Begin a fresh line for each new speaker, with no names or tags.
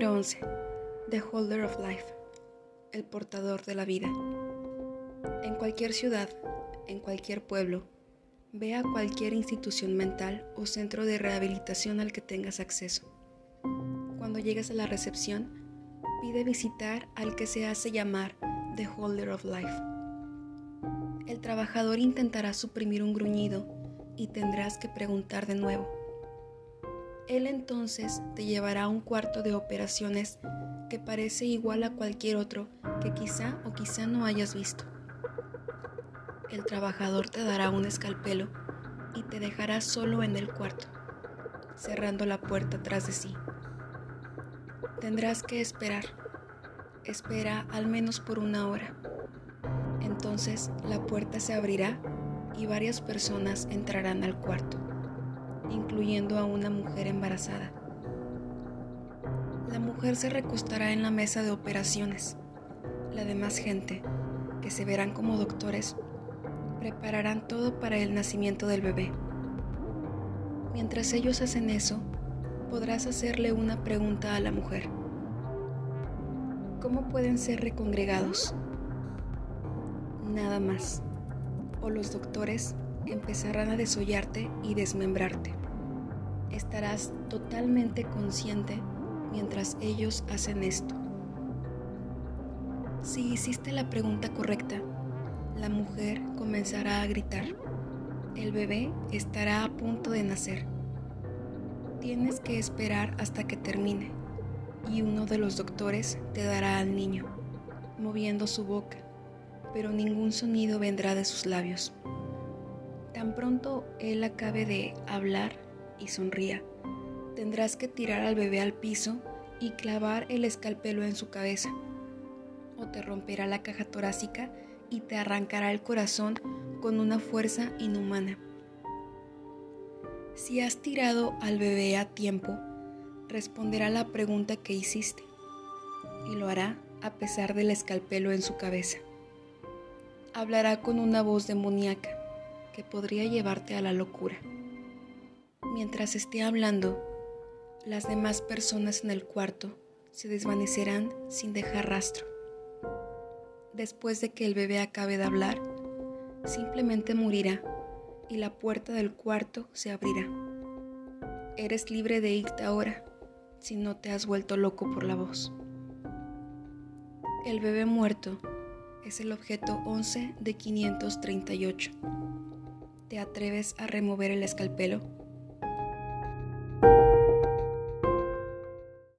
Número 11. The Holder of Life. El portador de la vida. En cualquier ciudad, en cualquier pueblo, ve a cualquier institución mental o centro de rehabilitación al que tengas acceso. Cuando llegues a la recepción, pide visitar al que se hace llamar The Holder of Life. El trabajador intentará suprimir un gruñido y tendrás que preguntar de nuevo. Él entonces te llevará a un cuarto de operaciones que parece igual a cualquier otro que quizá o quizá no hayas visto. El trabajador te dará un escalpelo y te dejará solo en el cuarto, cerrando la puerta tras de sí. Tendrás que esperar. Espera al menos por una hora. Entonces la puerta se abrirá y varias personas entrarán al cuarto incluyendo a una mujer embarazada. La mujer se recostará en la mesa de operaciones. La demás gente, que se verán como doctores, prepararán todo para el nacimiento del bebé. Mientras ellos hacen eso, podrás hacerle una pregunta a la mujer. ¿Cómo pueden ser recongregados? Nada más. O los doctores empezarán a desollarte y desmembrarte estarás totalmente consciente mientras ellos hacen esto. Si hiciste la pregunta correcta, la mujer comenzará a gritar. El bebé estará a punto de nacer. Tienes que esperar hasta que termine y uno de los doctores te dará al niño, moviendo su boca, pero ningún sonido vendrá de sus labios. Tan pronto él acabe de hablar, y sonría. Tendrás que tirar al bebé al piso y clavar el escalpelo en su cabeza. O te romperá la caja torácica y te arrancará el corazón con una fuerza inhumana. Si has tirado al bebé a tiempo, responderá la pregunta que hiciste y lo hará a pesar del escalpelo en su cabeza. Hablará con una voz demoníaca que podría llevarte a la locura. Mientras esté hablando, las demás personas en el cuarto se desvanecerán sin dejar rastro. Después de que el bebé acabe de hablar, simplemente morirá y la puerta del cuarto se abrirá. Eres libre de irte ahora si no te has vuelto loco por la voz. El bebé muerto es el objeto 11 de 538. ¿Te atreves a remover el escalpelo?